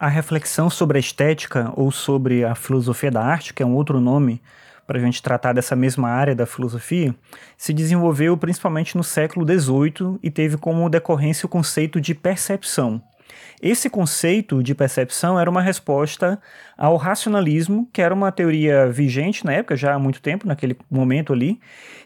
A reflexão sobre a estética ou sobre a filosofia da arte, que é um outro nome para a gente tratar dessa mesma área da filosofia, se desenvolveu principalmente no século XVIII e teve como decorrência o conceito de percepção. Esse conceito de percepção era uma resposta ao racionalismo, que era uma teoria vigente na época, já há muito tempo, naquele momento ali,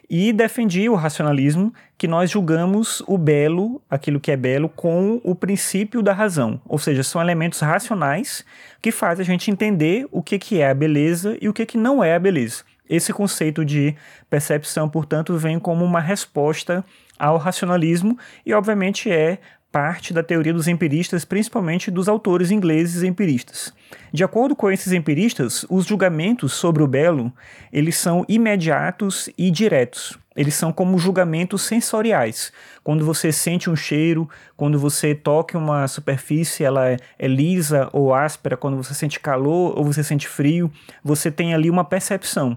e defendia o racionalismo, que nós julgamos o belo, aquilo que é belo, com o princípio da razão. Ou seja, são elementos racionais que fazem a gente entender o que, que é a beleza e o que, que não é a beleza. Esse conceito de percepção, portanto, vem como uma resposta ao racionalismo e, obviamente, é parte da teoria dos empiristas, principalmente dos autores ingleses empiristas. De acordo com esses empiristas, os julgamentos sobre o belo, eles são imediatos e diretos. Eles são como julgamentos sensoriais. Quando você sente um cheiro, quando você toca uma superfície, ela é, é lisa ou áspera, quando você sente calor ou você sente frio, você tem ali uma percepção.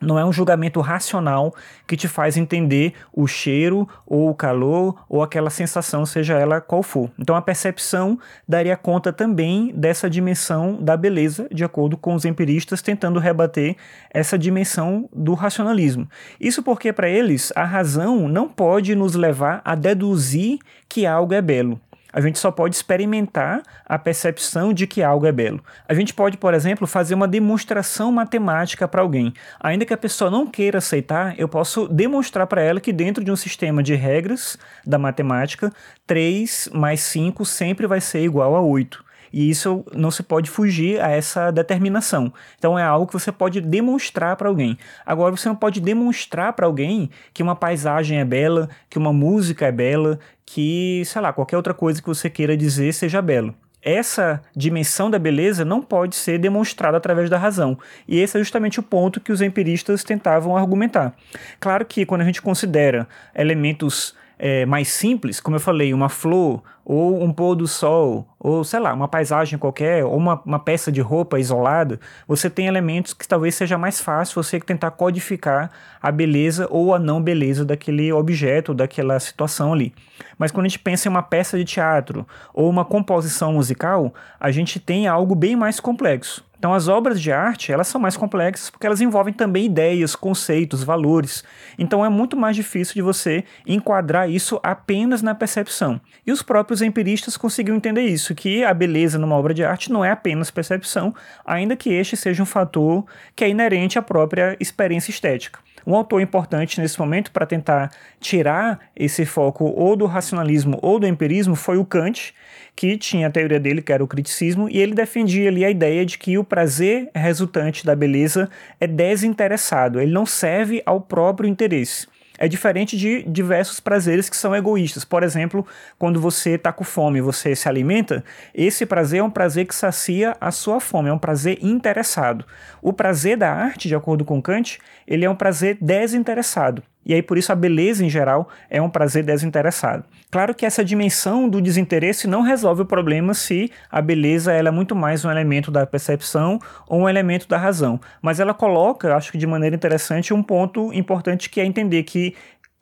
Não é um julgamento racional que te faz entender o cheiro ou o calor ou aquela sensação, seja ela qual for. Então a percepção daria conta também dessa dimensão da beleza, de acordo com os empiristas tentando rebater essa dimensão do racionalismo. Isso porque para eles a razão não pode nos levar a deduzir que algo é belo a gente só pode experimentar a percepção de que algo é belo. A gente pode, por exemplo, fazer uma demonstração matemática para alguém. Ainda que a pessoa não queira aceitar, eu posso demonstrar para ela que dentro de um sistema de regras da matemática, 3 mais 5 sempre vai ser igual a 8. E isso não se pode fugir a essa determinação. Então é algo que você pode demonstrar para alguém. Agora você não pode demonstrar para alguém que uma paisagem é bela, que uma música é bela, que, sei lá, qualquer outra coisa que você queira dizer seja belo essa dimensão da beleza não pode ser demonstrada através da razão. E esse é justamente o ponto que os empiristas tentavam argumentar. Claro que quando a gente considera elementos é, mais simples, como eu falei, uma flor, ou um pôr do sol, ou sei lá, uma paisagem qualquer, ou uma, uma peça de roupa isolada, você tem elementos que talvez seja mais fácil você tentar codificar a beleza ou a não beleza daquele objeto, daquela situação ali. Mas quando a gente pensa em uma peça de teatro ou uma composição musical, a gente tem algo bem mais complexo. Então as obras de arte, elas são mais complexas porque elas envolvem também ideias, conceitos, valores. Então é muito mais difícil de você enquadrar isso apenas na percepção. E os próprios empiristas conseguiram entender isso, que a beleza numa obra de arte não é apenas percepção, ainda que este seja um fator que é inerente à própria experiência estética. Um autor importante nesse momento para tentar tirar esse foco ou do racionalismo ou do empirismo foi o Kant, que tinha a teoria dele, que era o criticismo, e ele defendia ali a ideia de que o prazer resultante da beleza é desinteressado, ele não serve ao próprio interesse. É diferente de diversos prazeres que são egoístas. Por exemplo, quando você está com fome você se alimenta, esse prazer é um prazer que sacia a sua fome, é um prazer interessado. O prazer da arte, de acordo com Kant, ele é um prazer desinteressado. E aí, por isso, a beleza em geral é um prazer desinteressado. Claro que essa dimensão do desinteresse não resolve o problema se a beleza ela é muito mais um elemento da percepção ou um elemento da razão. Mas ela coloca, acho que de maneira interessante, um ponto importante que é entender que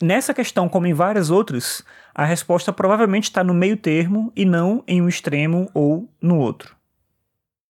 nessa questão, como em várias outras, a resposta provavelmente está no meio termo e não em um extremo ou no outro.